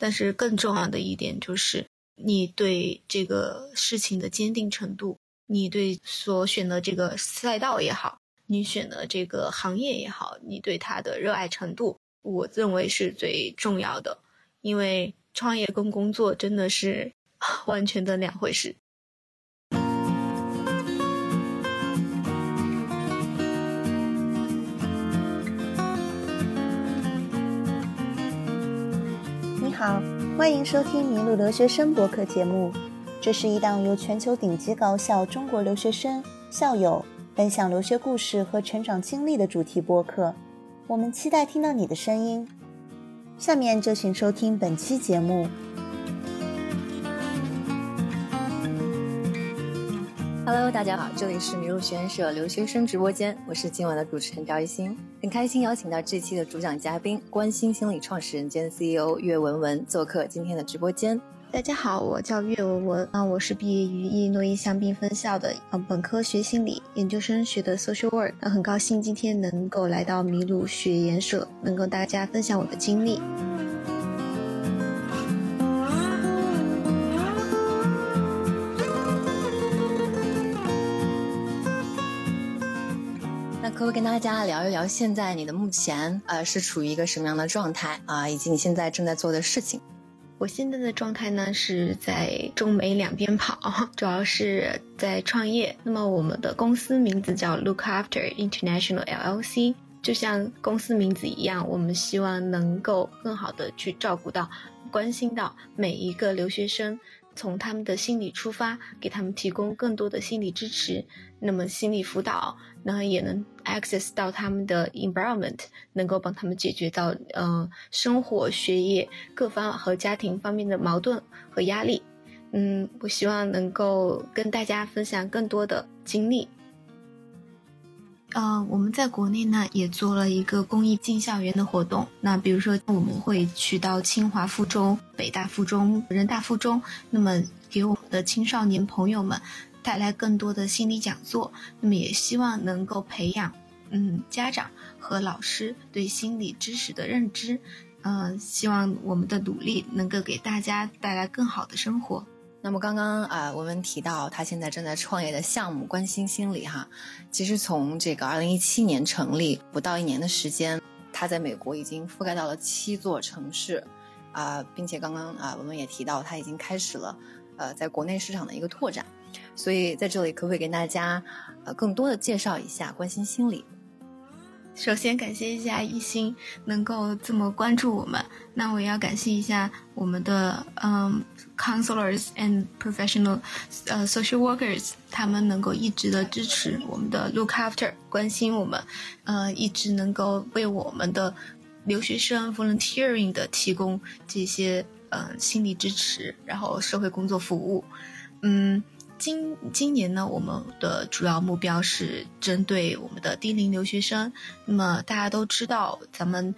但是更重要的一点就是你对这个事情的坚定程度，你对所选的这个赛道也好，你选的这个行业也好，你对它的热爱程度，我认为是最重要的。因为创业跟工作真的是 完全的两回事。好，欢迎收听《麋鹿留学生》博客节目。这是一档由全球顶级高校中国留学生、校友分享留学故事和成长经历的主题播客。我们期待听到你的声音。下面就请收听本期节目。Hello，大家好，这里是麋鹿学院社留学生直播间，我是今晚的主持人赵一新，很开心邀请到这期的主讲嘉宾关心心理创始人兼 CEO 岳文文做客今天的直播间。大家好，我叫岳文文啊，我是毕业于伊诺伊香槟分校的啊，本科学心理，研究生学的 social work，那很高兴今天能够来到麋鹿学研社，能跟大家分享我的经历。跟大家聊一聊，现在你的目前呃是处于一个什么样的状态啊，以及你现在正在做的事情？我现在的状态呢是在中美两边跑，主要是在创业。那么我们的公司名字叫 Look After International LLC，就像公司名字一样，我们希望能够更好的去照顾到、关心到每一个留学生。从他们的心理出发，给他们提供更多的心理支持。那么心理辅导，那也能 access 到他们的 environment，能够帮他们解决到呃生活、学业各方和家庭方面的矛盾和压力。嗯，我希望能够跟大家分享更多的经历。呃，我们在国内呢也做了一个公益进校园的活动。那比如说，我们会去到清华附中、北大附中、人大附中，那么给我们的青少年朋友们带来更多的心理讲座。那么也希望能够培养嗯家长和老师对心理知识的认知。嗯，希望我们的努力能够给大家带来更好的生活。那么刚刚啊，我们提到他现在正在创业的项目“关心心理”哈，其实从这个二零一七年成立不到一年的时间，他在美国已经覆盖到了七座城市，啊，并且刚刚啊，我们也提到他已经开始了呃在国内市场的一个拓展，所以在这里可不可以跟大家呃更多的介绍一下“关心心理”？首先感谢一下一心能够这么关注我们，那我也要感谢一下我们的嗯。Counselors and professional, 呃，social workers，他们能够一直的支持我们的 look after，关心我们，呃，一直能够为我们的留学生 volunteering 的提供这些呃心理支持，然后社会工作服务。嗯，今今年呢，我们的主要目标是针对我们的低龄留学生。那么大家都知道，咱们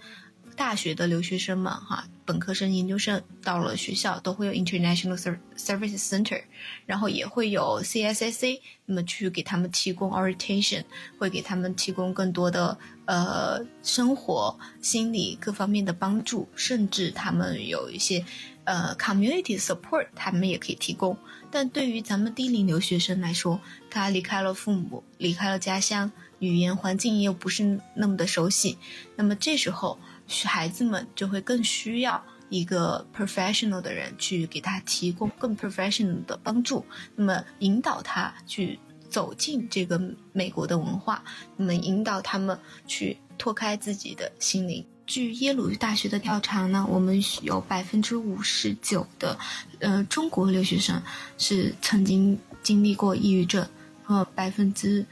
大学的留学生们哈。本科生、研究生到了学校都会有 International Services Center，然后也会有 CSSA，那么去给他们提供 orientation，会给他们提供更多的呃生活、心理各方面的帮助，甚至他们有一些呃 community support，他们也可以提供。但对于咱们低龄留学生来说，他离开了父母，离开了家乡，语言环境又不是那么的熟悉，那么这时候。孩子们就会更需要一个 professional 的人去给他提供更 professional 的帮助，那么引导他去走进这个美国的文化，那么引导他们去拓开自己的心灵。据耶鲁大学的调查呢，我们有百分之五十九的呃中国留学生是曾经经历过抑郁症，和百分之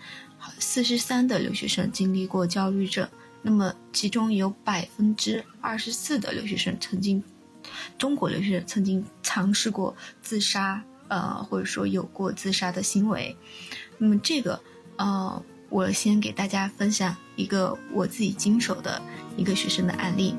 四十三的留学生经历过焦虑症。那么，其中有百分之二十四的留学生曾经，中国留学生曾经尝试过自杀，呃，或者说有过自杀的行为。那么，这个，呃，我先给大家分享一个我自己经手的一个学生的案例。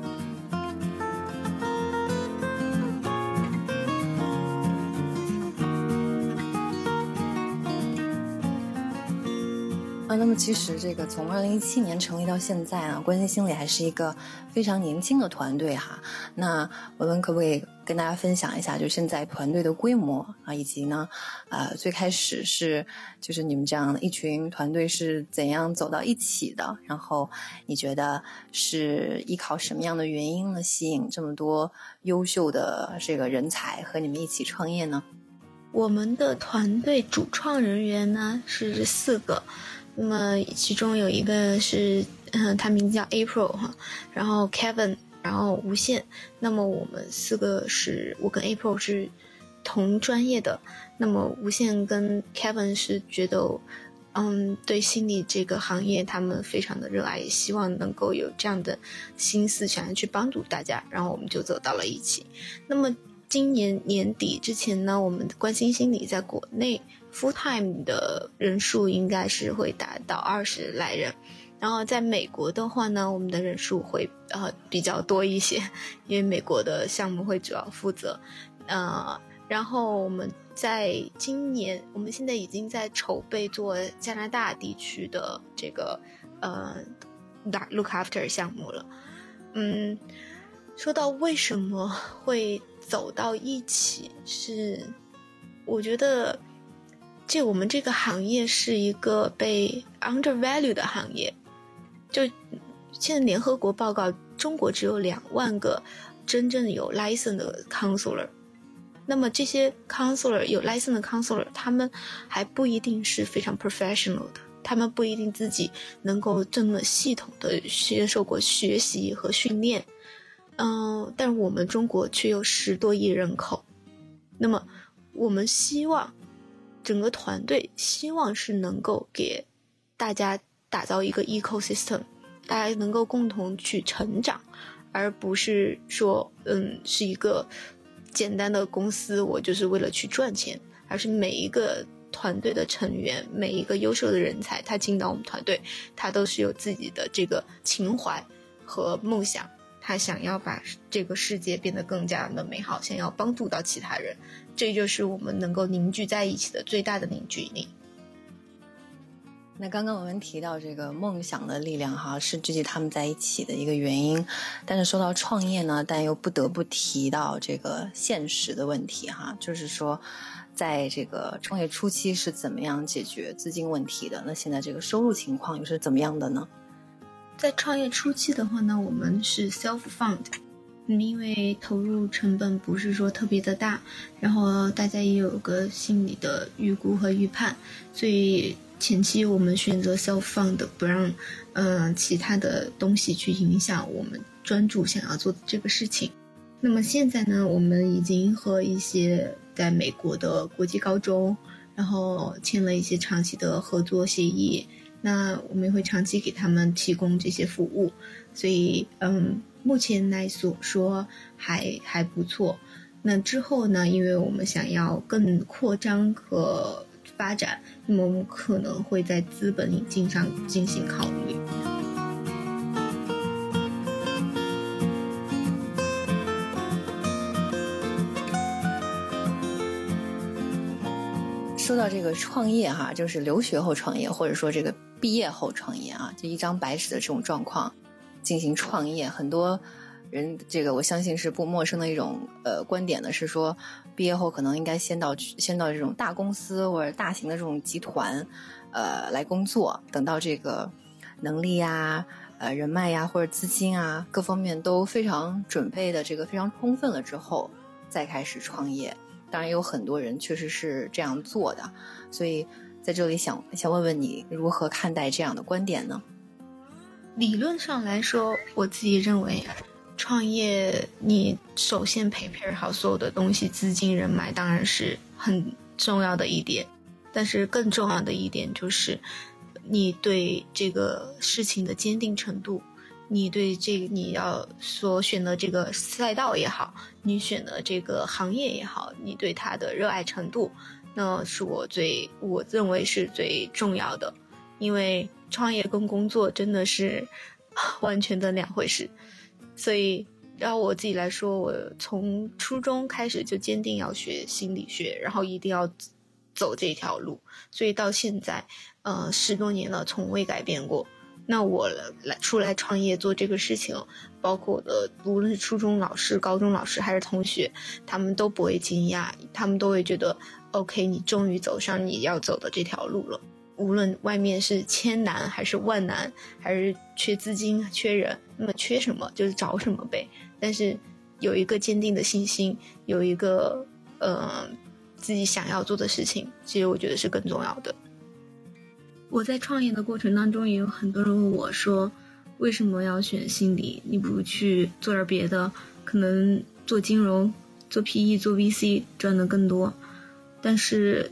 啊，那么其实这个从二零一七年成立到现在啊，关心心理还是一个非常年轻的团队哈。那我们可不可以跟大家分享一下，就现在团队的规模啊，以及呢，呃，最开始是就是你们这样一群团队是怎样走到一起的？然后你觉得是依靠什么样的原因呢，吸引这么多优秀的这个人才和你们一起创业呢？我们的团队主创人员呢是四个。那么其中有一个是，嗯，他名字叫 April 哈，然后 Kevin，然后无限。那么我们四个是我跟 April 是同专业的。那么无限跟 Kevin 是觉得，嗯，对心理这个行业他们非常的热爱，也希望能够有这样的心思，想要去帮助大家。然后我们就走到了一起。那么今年年底之前呢，我们关心心理在国内。full time 的人数应该是会达到二十来人，然后在美国的话呢，我们的人数会呃比较多一些，因为美国的项目会主要负责，呃，然后我们在今年，我们现在已经在筹备做加拿大地区的这个呃 look after 项目了，嗯，说到为什么会走到一起，是我觉得。这我们这个行业是一个被 undervalued 的行业，就现在联合国报告，中国只有两万个真正有 license 的 counselor，那么这些 counselor 有 license 的 counselor，他们还不一定是非常 professional 的，他们不一定自己能够这么系统的接受过学习和训练，嗯，但我们中国却有十多亿人口，那么我们希望。整个团队希望是能够给大家打造一个 ecosystem，大家能够共同去成长，而不是说，嗯，是一个简单的公司，我就是为了去赚钱，而是每一个团队的成员，每一个优秀的人才，他进到我们团队，他都是有自己的这个情怀和梦想。他想要把这个世界变得更加的美好，想要帮助到其他人，这就是我们能够凝聚在一起的最大的凝聚力。那刚刚我们提到这个梦想的力量，哈，是聚集他们在一起的一个原因。但是说到创业呢，但又不得不提到这个现实的问题，哈，就是说，在这个创业初期是怎么样解决资金问题的？那现在这个收入情况又是怎么样的呢？在创业初期的话呢，我们是 self fund，因为投入成本不是说特别的大，然后大家也有个心理的预估和预判，所以前期我们选择 self fund，不让嗯其他的东西去影响我们专注想要做的这个事情。那么现在呢，我们已经和一些在美国的国际高中，然后签了一些长期的合作协议。那我们会长期给他们提供这些服务，所以嗯，目前来所说还还不错。那之后呢？因为我们想要更扩张和发展，那么我们可能会在资本引进上进行考虑。说到这个创业哈，就是留学后创业，或者说这个。毕业后创业啊，就一张白纸的这种状况进行创业，很多人这个我相信是不陌生的一种呃观点呢，是说毕业后可能应该先到先到这种大公司或者大型的这种集团呃来工作，等到这个能力呀、呃人脉呀或者资金啊各方面都非常准备的这个非常充分了之后，再开始创业。当然有很多人确实是这样做的，所以。在这里想想问问你如何看待这样的观点呢？理论上来说，我自己认为，创业你首先培培好所有的东西，资金、人脉当然是很重要的一点。但是更重要的一点就是，你对这个事情的坚定程度，你对这个你要所选的这个赛道也好，你选的这个行业也好，你对它的热爱程度。那是我最我认为是最重要的，因为创业跟工作真的是完全的两回事。所以，要我自己来说，我从初中开始就坚定要学心理学，然后一定要走这条路，所以到现在，呃，十多年了，从未改变过。那我来出来创业做这个事情，包括我的无论是初中老师、高中老师还是同学，他们都不会惊讶，他们都会觉得，OK，你终于走上你要走的这条路了。无论外面是千难还是万难，还是缺资金、缺人，那么缺什么就是找什么呗。但是有一个坚定的信心，有一个呃自己想要做的事情，其实我觉得是更重要的。我在创业的过程当中，也有很多人问我说：“为什么要选心理？你不去做点别的，可能做金融、做 PE、做 VC 赚的更多。”但是，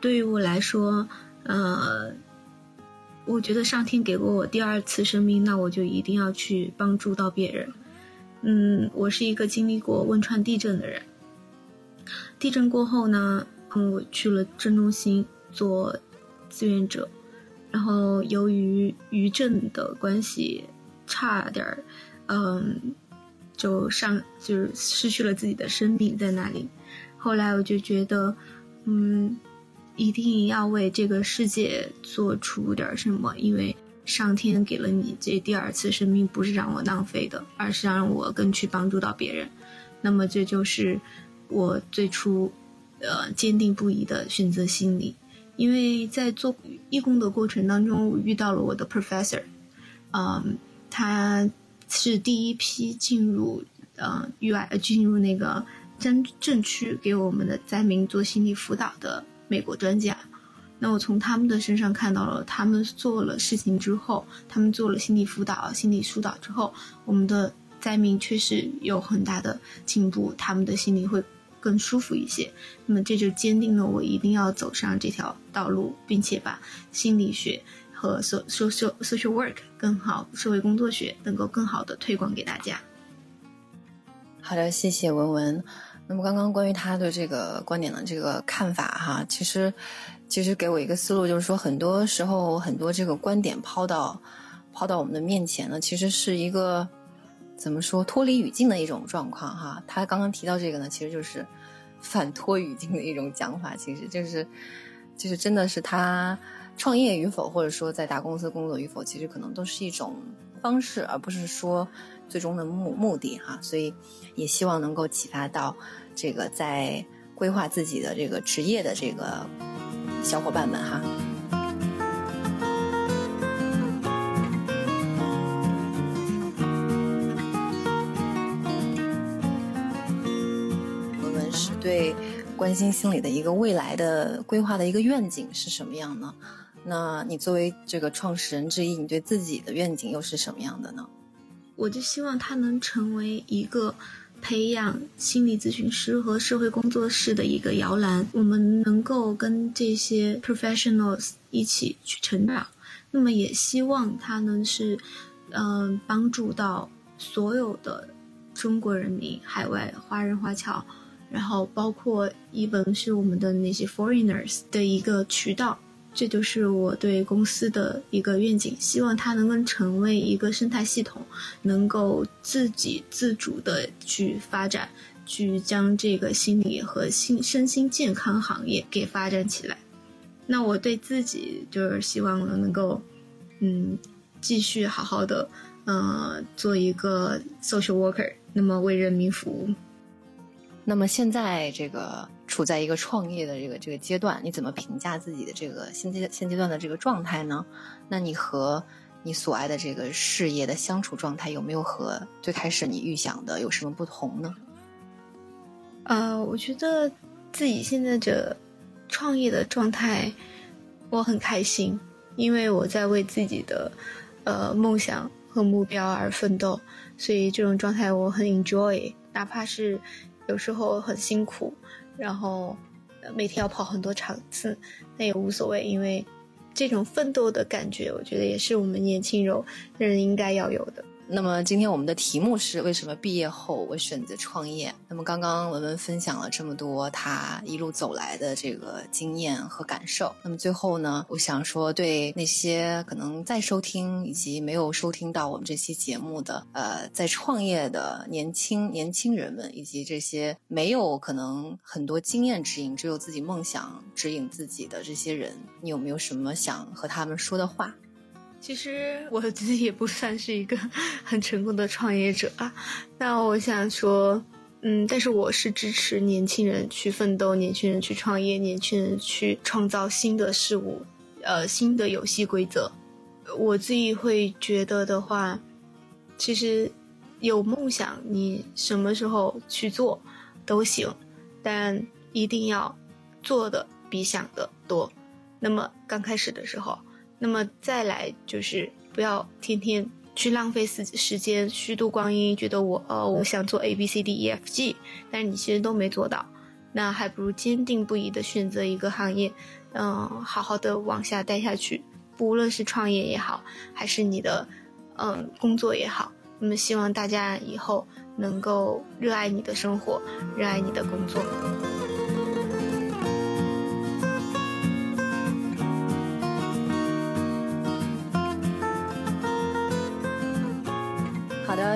对于我来说，呃，我觉得上天给过我第二次生命，那我就一定要去帮助到别人。嗯，我是一个经历过汶川地震的人。地震过后呢，嗯我去了震中心做志愿者。然后由于余震的关系，差点儿，嗯，就上就是失去了自己的生命在那里。后来我就觉得，嗯，一定要为这个世界做出点什么，因为上天给了你这第二次生命，不是让我浪费的，而是让我更去帮助到别人。那么这就是我最初，呃，坚定不移的选择心理。因为在做义工的过程当中，我遇到了我的 professor，嗯，他是第一批进入呃 UI 进入那个真正区给我们的灾民做心理辅导的美国专家。那我从他们的身上看到了，他们做了事情之后，他们做了心理辅导、心理疏导之后，我们的灾民确实有很大的进步，他们的心理会。更舒服一些，那么这就坚定了我一定要走上这条道路，并且把心理学和 social social work 更好，社会工作学能够更好的推广给大家。好的，谢谢文文。那么刚刚关于他的这个观点的这个看法哈，其实其实给我一个思路，就是说很多时候很多这个观点抛到抛到我们的面前呢，其实是一个。怎么说脱离语境的一种状况哈？他刚刚提到这个呢，其实就是反脱语境的一种讲法，其实就是就是真的是他创业与否，或者说在大公司工作与否，其实可能都是一种方式，而不是说最终的目目的哈。所以也希望能够启发到这个在规划自己的这个职业的这个小伙伴们哈。我们是对，关心心理的一个未来的规划的一个愿景是什么样呢？那你作为这个创始人之一，你对自己的愿景又是什么样的呢？我就希望他能成为一个培养心理咨询师和社会工作室的一个摇篮，我们能够跟这些 professionals 一起去成长。那么也希望他能是，嗯，帮助到所有的中国人民、海外华人华侨。然后包括一本是我们的那些 foreigners 的一个渠道，这就是我对公司的一个愿景，希望它能够成为一个生态系统，能够自给自主的去发展，去将这个心理和心身心健康行业给发展起来。那我对自己就是希望能够，嗯，继续好好的，呃，做一个 social worker，那么为人民服务。那么现在这个处在一个创业的这个这个阶段，你怎么评价自己的这个现阶现阶段的这个状态呢？那你和你所爱的这个事业的相处状态有没有和最开始你预想的有什么不同呢？呃，我觉得自己现在这创业的状态，我很开心，因为我在为自己的呃梦想和目标而奋斗，所以这种状态我很 enjoy，哪怕是。有时候很辛苦，然后每天要跑很多场次，那也无所谓，因为这种奋斗的感觉，我觉得也是我们年轻人人应该要有的。那么今天我们的题目是为什么毕业后我选择创业？那么刚刚文文分享了这么多他一路走来的这个经验和感受。那么最后呢，我想说，对那些可能在收听以及没有收听到我们这期节目的呃在创业的年轻年轻人们，以及这些没有可能很多经验指引，只有自己梦想指引自己的这些人，你有没有什么想和他们说的话？其实我自己也不算是一个 很成功的创业者啊。那我想说，嗯，但是我是支持年轻人去奋斗，年轻人去创业，年轻人去创造新的事物，呃，新的游戏规则。我自己会觉得的话，其实有梦想，你什么时候去做都行，但一定要做的比想的多。那么刚开始的时候。那么再来就是不要天天去浪费时时间虚度光阴，觉得我呃我想做 A B C D E F G，但是你其实都没做到，那还不如坚定不移的选择一个行业，嗯，好好的往下待下去，不论是创业也好，还是你的嗯工作也好，那么希望大家以后能够热爱你的生活，热爱你的工作。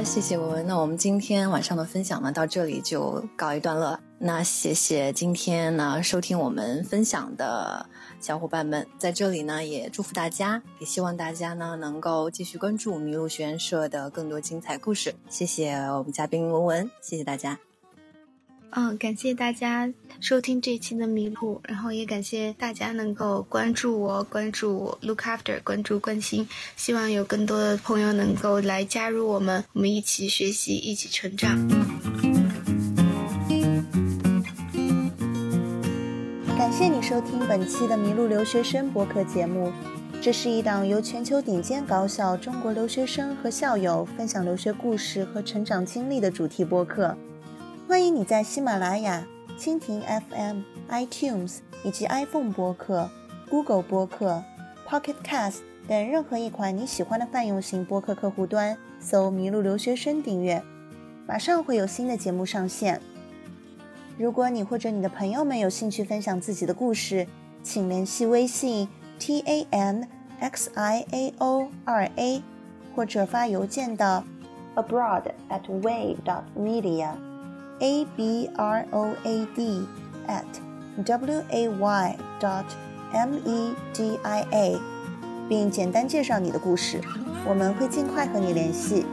谢谢文文。那我们今天晚上的分享呢，到这里就告一段落。那谢谢今天呢收听我们分享的小伙伴们，在这里呢也祝福大家，也希望大家呢能够继续关注麋鹿学院社的更多精彩故事。谢谢我们嘉宾文文，谢谢大家。嗯，感谢大家收听这一期的迷路，然后也感谢大家能够关注我、关注 Look After、关注关心，希望有更多的朋友能够来加入我们，我们一起学习，一起成长。感谢你收听本期的迷路留学生博客节目，这是一档由全球顶尖高校中国留学生和校友分享留学故事和成长经历的主题播客。欢迎你在喜马拉雅、蜻蜓 FM、iTunes 以及 iPhone 播客、Google 播客、Pocket Cast 等任何一款你喜欢的泛用型播客客户端搜“麋鹿留学生”订阅，马上会有新的节目上线。如果你或者你的朋友们有兴趣分享自己的故事，请联系微信 t a n x i a o 二 a，或者发邮件到 abroad at way dot media。a b r o a d at w a y dot m e d i a，并简单介绍你的故事，我们会尽快和你联系。